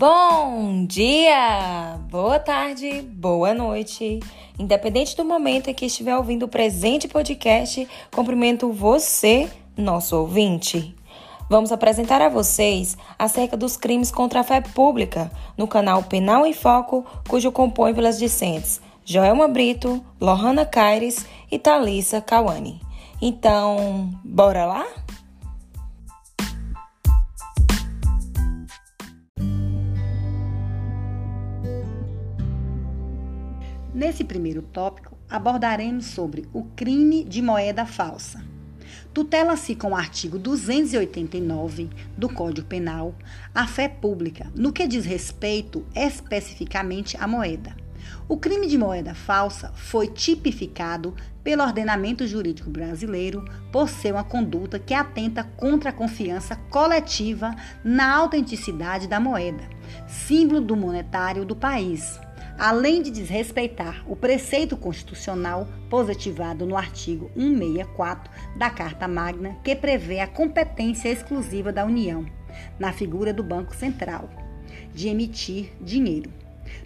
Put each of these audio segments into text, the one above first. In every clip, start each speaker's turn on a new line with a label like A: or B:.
A: Bom dia, boa tarde, boa noite. Independente do momento em que estiver ouvindo o presente podcast, cumprimento você, nosso ouvinte. Vamos apresentar a vocês acerca dos crimes contra a fé pública no canal Penal em Foco, cujo compõe pelas discentes Joelma Brito, Lohana Caires e Thalissa Kawane. Então, bora lá?
B: Nesse primeiro tópico, abordaremos sobre o crime de moeda falsa. Tutela-se com o artigo 289 do Código Penal a fé pública, no que diz respeito especificamente à moeda. O crime de moeda falsa foi tipificado pelo ordenamento jurídico brasileiro por ser uma conduta que atenta contra a confiança coletiva na autenticidade da moeda, símbolo do monetário do país além de desrespeitar o preceito constitucional positivado no artigo 164 da Carta Magna, que prevê a competência exclusiva da União, na figura do Banco Central, de emitir dinheiro.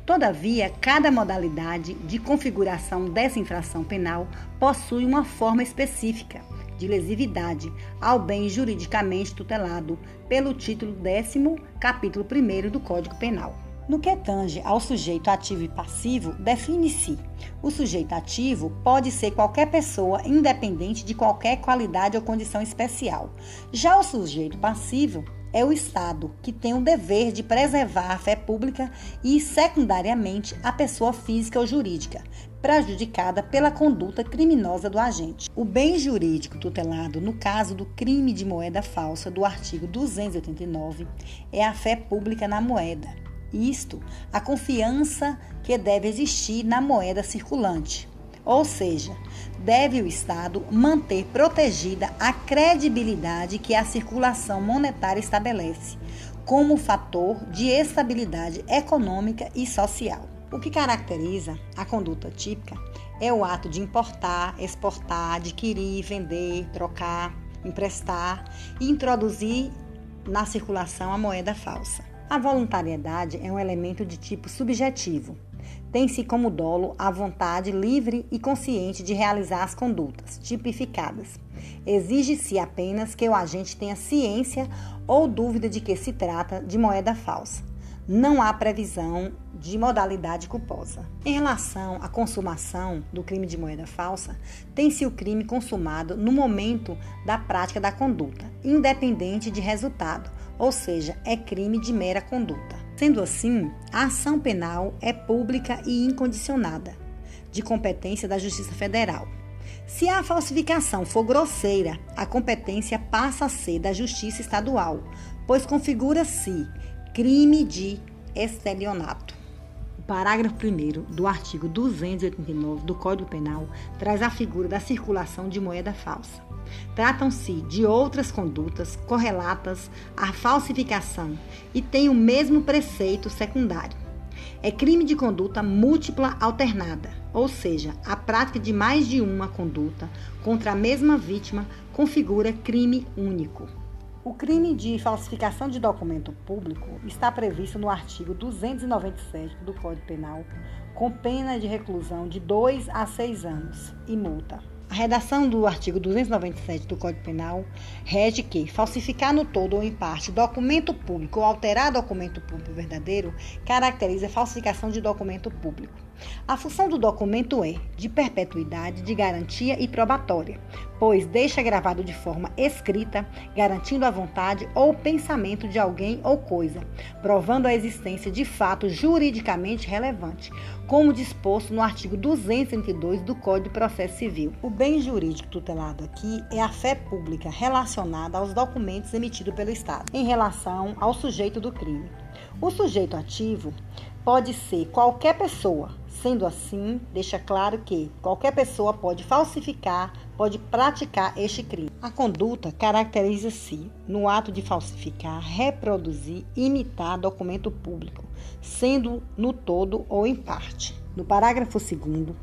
B: Todavia, cada modalidade de configuração dessa infração penal possui uma forma específica de lesividade ao bem juridicamente tutelado pelo título 10 capítulo 1 do Código Penal. No que tange ao sujeito ativo e passivo, define-se: o sujeito ativo pode ser qualquer pessoa, independente de qualquer qualidade ou condição especial. Já o sujeito passivo é o Estado, que tem o dever de preservar a fé pública e, secundariamente, a pessoa física ou jurídica, prejudicada pela conduta criminosa do agente. O bem jurídico tutelado no caso do crime de moeda falsa do artigo 289 é a fé pública na moeda isto, a confiança que deve existir na moeda circulante. Ou seja, deve o Estado manter protegida a credibilidade que a circulação monetária estabelece, como fator de estabilidade econômica e social. O que caracteriza a conduta típica é o ato de importar, exportar, adquirir, vender, trocar, emprestar e introduzir na circulação a moeda falsa. A voluntariedade é um elemento de tipo subjetivo. Tem-se como dolo a vontade livre e consciente de realizar as condutas tipificadas. Exige-se apenas que o agente tenha ciência ou dúvida de que se trata de moeda falsa. Não há previsão de modalidade culposa. Em relação à consumação do crime de moeda falsa, tem-se o crime consumado no momento da prática da conduta, independente de resultado ou seja, é crime de mera conduta. Sendo assim, a ação penal é pública e incondicionada, de competência da Justiça Federal. Se a falsificação for grosseira, a competência passa a ser da Justiça Estadual, pois configura-se crime de estelionato. O parágrafo 1 do artigo 289 do Código Penal traz a figura da circulação de moeda falsa. Tratam-se de outras condutas correlatas à falsificação e têm o mesmo preceito secundário. É crime de conduta múltipla alternada, ou seja, a prática de mais de uma conduta contra a mesma vítima configura crime único. O crime de falsificação de documento público está previsto no artigo 297 do Código Penal, com pena de reclusão de 2 a 6 anos e multa. A redação do artigo 297 do Código Penal rege que falsificar no todo ou em parte documento público ou alterar documento público verdadeiro caracteriza falsificação de documento público. A função do documento é de perpetuidade, de garantia e probatória, pois deixa gravado de forma escrita, garantindo a vontade ou pensamento de alguém ou coisa, provando a existência de fato juridicamente relevante, como disposto no artigo 202 do Código de Processo Civil. O bem jurídico tutelado aqui é a fé pública relacionada aos documentos emitidos pelo Estado em relação ao sujeito do crime. O sujeito ativo pode ser qualquer pessoa. Sendo assim, deixa claro que qualquer pessoa pode falsificar, pode praticar este crime. A conduta caracteriza-se no ato de falsificar, reproduzir, imitar documento público, sendo no todo ou em parte. No parágrafo 2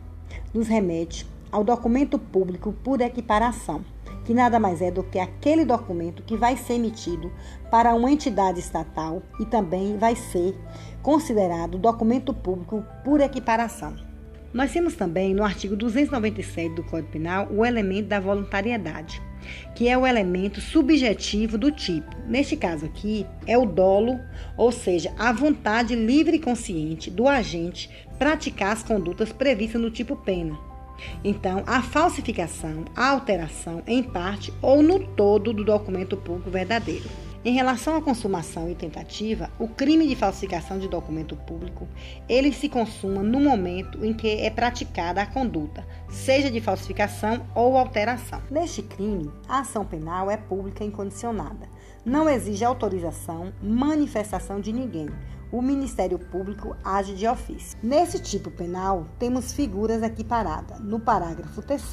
B: nos remete ao documento público por equiparação que nada mais é do que aquele documento que vai ser emitido para uma entidade estatal e também vai ser considerado documento público por equiparação. Nós temos também no artigo 297 do Código Penal o elemento da voluntariedade, que é o elemento subjetivo do tipo. Neste caso aqui, é o dolo, ou seja, a vontade livre e consciente do agente praticar as condutas previstas no tipo pena. Então, a falsificação, a alteração em parte ou no todo do documento público verdadeiro. Em relação à consumação e tentativa, o crime de falsificação de documento público, ele se consuma no momento em que é praticada a conduta, seja de falsificação ou alteração. Neste crime, a ação penal é pública incondicionada. Não exige autorização, manifestação de ninguém. O Ministério Público age de ofício. Nesse tipo penal, temos figuras equiparadas no parágrafo 3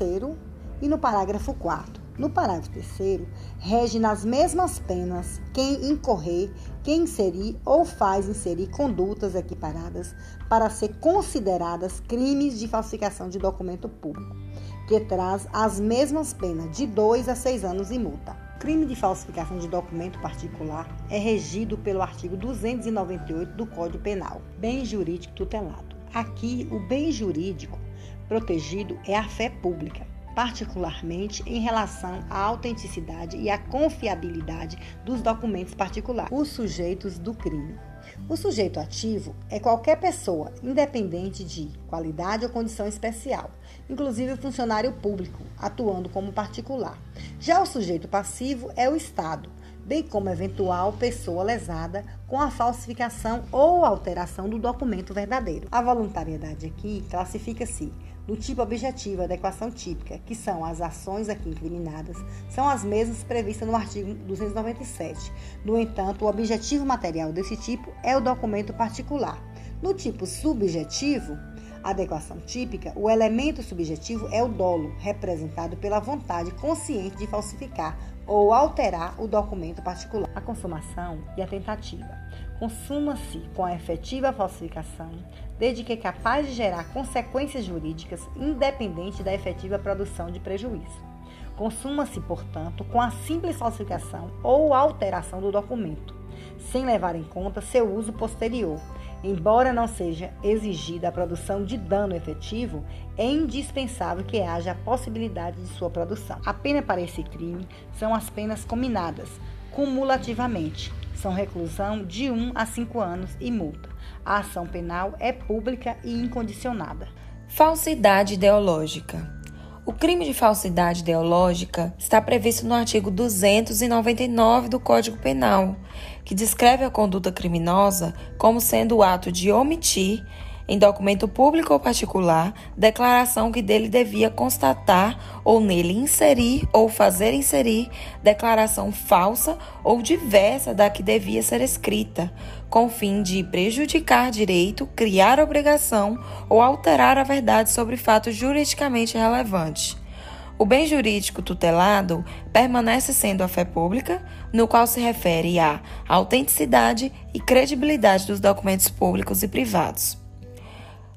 B: e no parágrafo 4 no parágrafo 3 rege nas mesmas penas quem incorrer, quem inserir ou faz inserir condutas equiparadas para ser consideradas crimes de falsificação de documento público, que traz as mesmas penas de 2 a 6 anos e multa. Crime de falsificação de documento particular é regido pelo artigo 298 do Código Penal, bem jurídico tutelado. Aqui, o bem jurídico protegido é a fé pública particularmente em relação à autenticidade e à confiabilidade dos documentos particulares, os sujeitos do crime. O sujeito ativo é qualquer pessoa, independente de qualidade ou condição especial, inclusive o funcionário público, atuando como particular. Já o sujeito passivo é o Estado, bem como eventual pessoa lesada com a falsificação ou alteração do documento verdadeiro. A voluntariedade aqui classifica-se do tipo objetivo, adequação típica, que são as ações aqui incriminadas, são as mesmas previstas no artigo 297. No entanto, o objetivo material desse tipo é o documento particular. No tipo subjetivo, adequação típica, o elemento subjetivo é o dolo, representado pela vontade consciente de falsificar ou alterar o documento particular. A consumação e a tentativa consuma-se com a efetiva falsificação, desde que é capaz de gerar consequências jurídicas independente da efetiva produção de prejuízo. Consuma-se, portanto, com a simples falsificação ou alteração do documento, sem levar em conta seu uso posterior. Embora não seja exigida a produção de dano efetivo, é indispensável que haja a possibilidade de sua produção. A pena para esse crime são as penas combinadas, cumulativamente, são reclusão de 1 a 5 anos e multa. A ação penal é pública e incondicionada.
A: Falsidade ideológica. O crime de falsidade ideológica está previsto no artigo 299 do Código Penal, que descreve a conduta criminosa como sendo o ato de omitir em documento público ou particular, declaração que dele devia constatar ou nele inserir ou fazer inserir declaração falsa ou diversa da que devia ser escrita, com fim de prejudicar direito, criar obrigação ou alterar a verdade sobre fato juridicamente relevante. O bem jurídico tutelado permanece sendo a fé pública, no qual se refere à autenticidade e credibilidade dos documentos públicos e privados.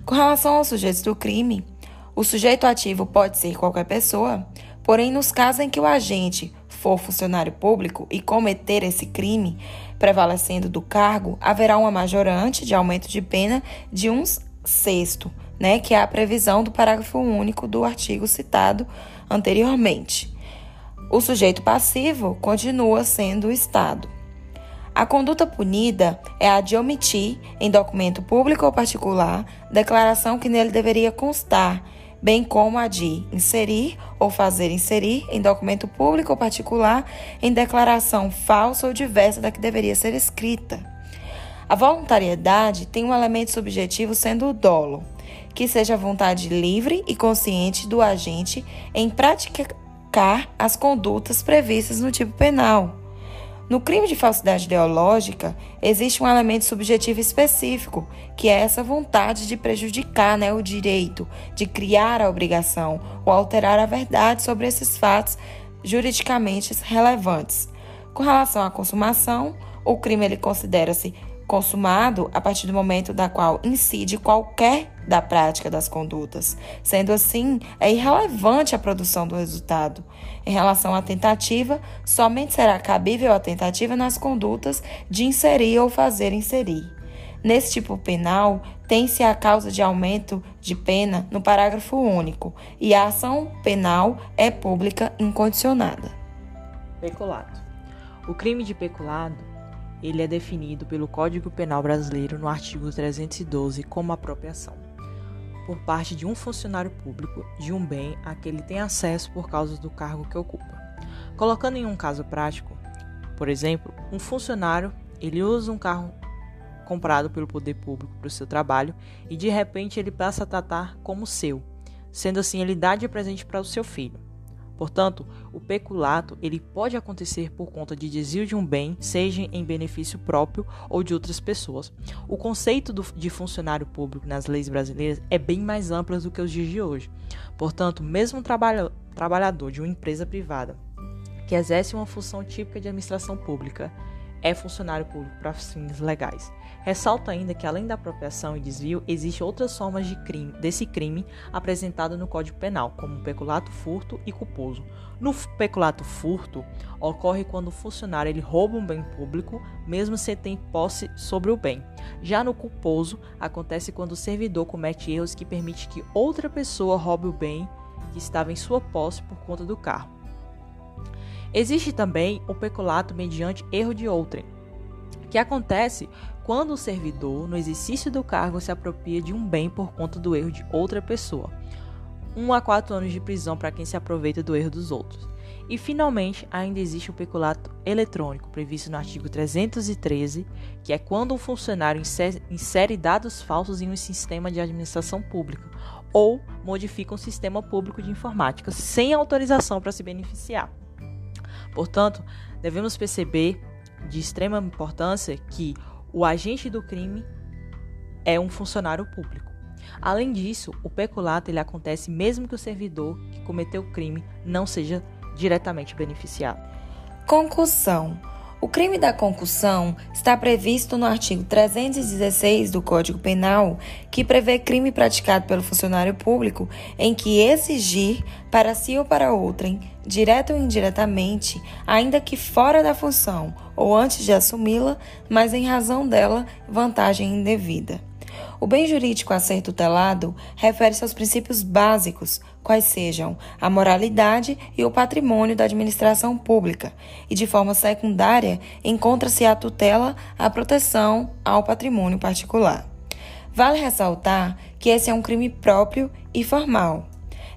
A: Com relação aos sujeitos do crime, o sujeito ativo pode ser qualquer pessoa, porém, nos casos em que o agente for funcionário público e cometer esse crime, prevalecendo do cargo, haverá uma majorante de aumento de pena de um sexto, né, que é a previsão do parágrafo único do artigo citado anteriormente. O sujeito passivo continua sendo o Estado. A conduta punida é a de omitir, em documento público ou particular, declaração que nele deveria constar, bem como a de inserir ou fazer inserir, em documento público ou particular, em declaração falsa ou diversa da que deveria ser escrita. A voluntariedade tem um elemento subjetivo sendo o dolo, que seja a vontade livre e consciente do agente em praticar as condutas previstas no tipo penal. No crime de falsidade ideológica, existe um elemento subjetivo específico, que é essa vontade de prejudicar né, o direito, de criar a obrigação ou alterar a verdade sobre esses fatos juridicamente relevantes. Com relação à consumação, o crime ele considera-se consumado a partir do momento da qual incide qualquer da prática das condutas. Sendo assim, é irrelevante a produção do resultado. Em relação à tentativa, somente será cabível a tentativa nas condutas de inserir ou fazer inserir. Nesse tipo penal, tem-se a causa de aumento de pena no parágrafo único e a ação penal é pública incondicionada.
C: Peculato. O crime de peculado ele é definido pelo Código Penal Brasileiro no artigo 312 como apropriação por parte de um funcionário público de um bem a que ele tem acesso por causa do cargo que ocupa. Colocando em um caso prático, por exemplo, um funcionário ele usa um carro comprado pelo poder público para o seu trabalho e de repente ele passa a tratar como seu, sendo assim ele dá de presente para o seu filho. Portanto, o peculato ele pode acontecer por conta de desvio de um bem, seja em benefício próprio ou de outras pessoas. O conceito do, de funcionário público nas leis brasileiras é bem mais amplo do que os dias de hoje. Portanto, mesmo um trabalha, trabalhador de uma empresa privada que exerce uma função típica de administração pública é funcionário público para fins legais. Ressalta ainda que além da apropriação e desvio, existem outras formas de crime, desse crime apresentado no Código Penal, como peculato, furto e culposo. No peculato furto, ocorre quando o funcionário ele rouba um bem público, mesmo se tem posse sobre o bem. Já no culposo, acontece quando o servidor comete erros que permite que outra pessoa roube o bem que estava em sua posse por conta do carro. Existe também o peculato mediante erro de outrem, que acontece quando o servidor, no exercício do cargo, se apropria de um bem por conta do erro de outra pessoa. 1 um a 4 anos de prisão para quem se aproveita do erro dos outros. E, finalmente, ainda existe o peculato eletrônico, previsto no artigo 313, que é quando um funcionário insere dados falsos em um sistema de administração pública ou modifica um sistema público de informática sem autorização para se beneficiar. Portanto, devemos perceber de extrema importância que o agente do crime é um funcionário público. Além disso, o peculato ele acontece mesmo que o servidor que cometeu o crime não seja diretamente beneficiado.
A: Concussão o crime da concussão está previsto no artigo 316 do Código Penal, que prevê crime praticado pelo funcionário público em que exigir para si ou para outrem, direto ou indiretamente, ainda que fora da função ou antes de assumi-la, mas em razão dela, vantagem indevida. O bem jurídico a ser tutelado refere-se aos princípios básicos, quais sejam a moralidade e o patrimônio da administração pública, e de forma secundária encontra-se a tutela à proteção ao patrimônio particular. Vale ressaltar que esse é um crime próprio e formal,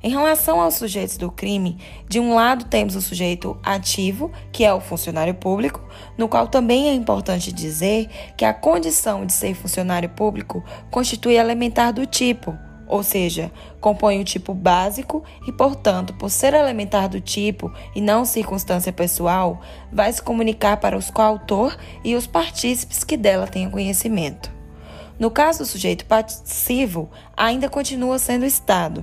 A: em relação aos sujeitos do crime, de um lado temos o sujeito ativo, que é o funcionário público, no qual também é importante dizer que a condição de ser funcionário público constitui elementar do tipo, ou seja, compõe o tipo básico e, portanto, por ser elementar do tipo e não circunstância pessoal, vai se comunicar para os coautor e os partícipes que dela tenham conhecimento. No caso do sujeito passivo, ainda continua sendo Estado.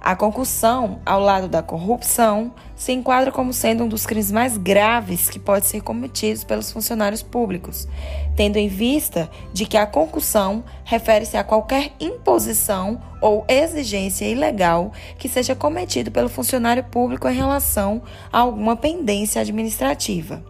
A: A concussão, ao lado da corrupção, se enquadra como sendo um dos crimes mais graves que pode ser cometidos pelos funcionários públicos, tendo em vista de que a concussão refere-se a qualquer imposição ou exigência ilegal que seja cometido pelo funcionário público em relação a alguma pendência administrativa.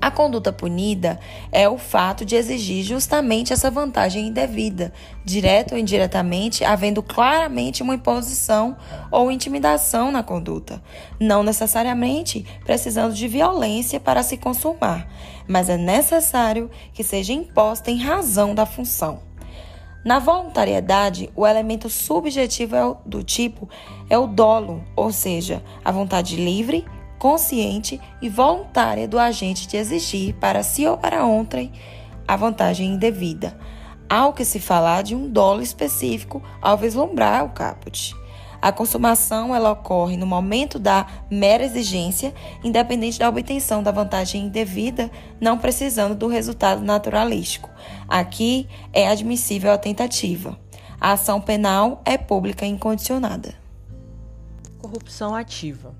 A: A conduta punida é o fato de exigir justamente essa vantagem indevida, direta ou indiretamente, havendo claramente uma imposição ou intimidação na conduta, não necessariamente precisando de violência para se consumar, mas é necessário que seja imposta em razão da função. Na voluntariedade, o elemento subjetivo é do tipo é o dolo, ou seja, a vontade livre consciente e voluntária do agente de exigir para si ou para ontem a vantagem indevida, ao que se falar de um dolo específico ao vislumbrar o caput. A consumação ela ocorre no momento da mera exigência, independente da obtenção da vantagem indevida, não precisando do resultado naturalístico. Aqui é admissível a tentativa. A ação penal é pública e incondicionada.
C: Corrupção ativa.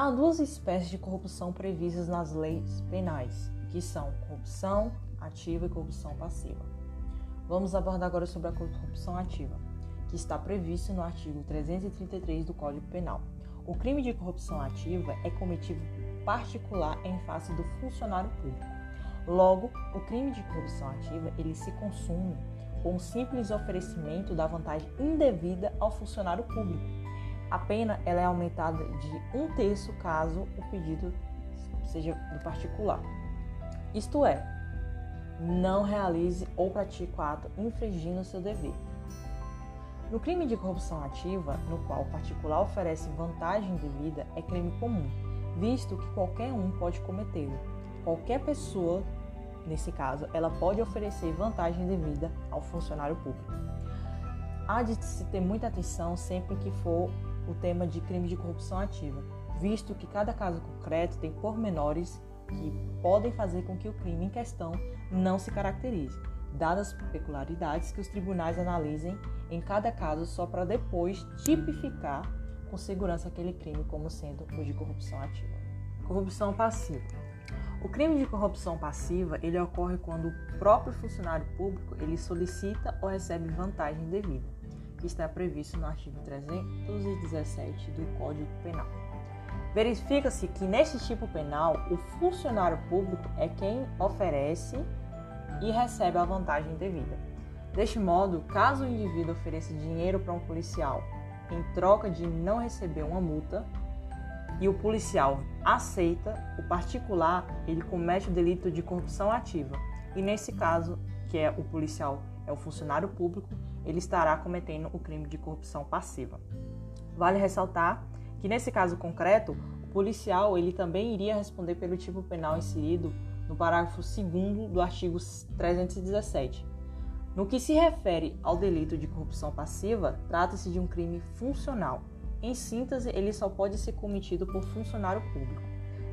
C: Há duas espécies de corrupção previstas nas leis penais: que são corrupção ativa e corrupção passiva. Vamos abordar agora sobre a corrupção ativa, que está previsto no artigo 333 do Código Penal. O crime de corrupção ativa é cometido particular em face do funcionário público. Logo, o crime de corrupção ativa ele se consome com o simples oferecimento da vantagem indevida ao funcionário público. A pena ela é aumentada de um terço caso o pedido seja do particular. Isto é, não realize ou pratique o ato infringindo seu dever. No crime de corrupção ativa, no qual o particular oferece vantagem devida, é crime comum, visto que qualquer um pode cometê-lo. Qualquer pessoa, nesse caso, ela pode oferecer vantagem devida ao funcionário público. Há de se ter muita atenção sempre que for o tema de crime de corrupção ativa, visto que cada caso concreto tem pormenores que podem fazer com que o crime em questão não se caracterize, dadas as peculiaridades que os tribunais analisem em cada caso só para depois tipificar com segurança aquele crime como sendo o de corrupção ativa. Corrupção passiva. O crime de corrupção passiva ele ocorre quando o próprio funcionário público ele solicita ou recebe vantagem devida, que está previsto no artigo 317 do Código Penal. Verifica-se que neste tipo penal, o funcionário público é quem oferece e recebe a vantagem devida. Deste modo, caso o indivíduo ofereça dinheiro para um policial em troca de não receber uma multa e o policial aceita, o particular ele comete o delito de corrupção ativa. E nesse caso, que é o policial é o funcionário público, ele estará cometendo o crime de corrupção passiva. Vale ressaltar que nesse caso concreto, o policial ele também iria responder pelo tipo penal inserido no parágrafo 2 do artigo 317. No que se refere ao delito de corrupção passiva, trata-se de um crime funcional. Em síntese, ele só pode ser cometido por funcionário público.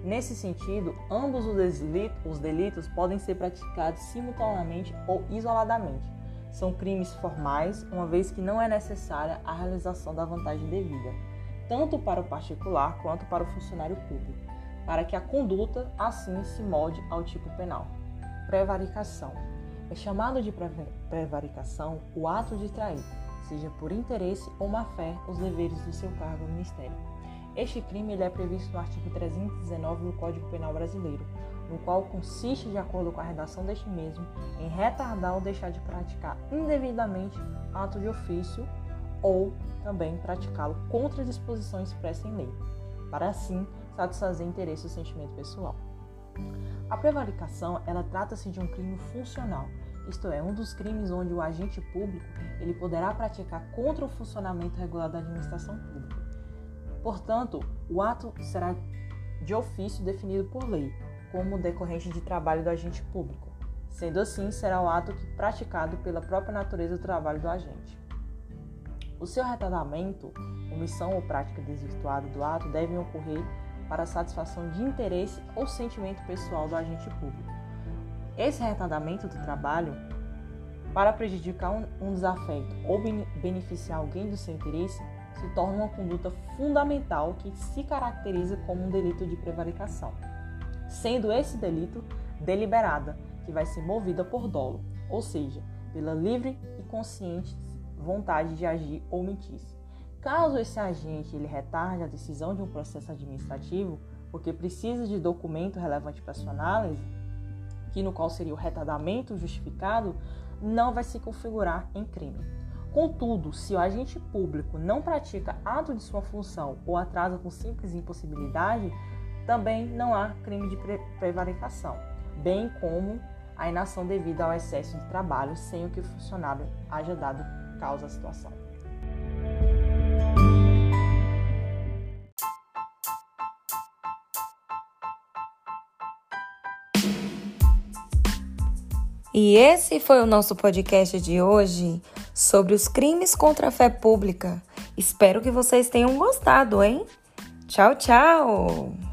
C: Nesse sentido, ambos os delitos podem ser praticados simultaneamente ou isoladamente. São crimes formais, uma vez que não é necessária a realização da vantagem devida tanto para o particular quanto para o funcionário público, para que a conduta assim se molde ao tipo penal. Prevaricação. É chamado de prevaricação o ato de trair, seja por interesse ou má-fé, os deveres do seu cargo ou ministério. Este crime ele é previsto no artigo 319 do Código Penal Brasileiro, no qual consiste, de acordo com a redação deste mesmo, em retardar ou deixar de praticar indevidamente ato de ofício ou também praticá-lo contra as disposições expressas em lei, para assim satisfazer interesse ou sentimento pessoal. A prevaricação, ela trata-se de um crime funcional, isto é, um dos crimes onde o agente público ele poderá praticar contra o funcionamento regular da administração pública. Portanto, o ato será de ofício definido por lei, como decorrente de trabalho do agente público. Sendo assim, será o ato praticado pela própria natureza do trabalho do agente. O seu retardamento, omissão ou prática desvirtuada do ato devem ocorrer para satisfação de interesse ou sentimento pessoal do agente público. Esse retardamento do trabalho, para prejudicar um desafeto ou beneficiar alguém do seu interesse, se torna uma conduta fundamental que se caracteriza como um delito de prevaricação, sendo esse delito deliberada, que vai ser movida por dolo, ou seja, pela livre e consciente vontade de agir ou mentir. Caso esse agente ele retarde a decisão de um processo administrativo, porque precisa de documento relevante para sua análise, que no qual seria o retardamento justificado, não vai se configurar em crime. Contudo, se o agente público não pratica ato de sua função ou atrasa com simples impossibilidade, também não há crime de prevaricação, bem como a inação devida ao excesso de trabalho sem o que o funcionário haja dado causa a situação.
A: E esse foi o nosso podcast de hoje sobre os crimes contra a fé pública. Espero que vocês tenham gostado, hein? Tchau, tchau!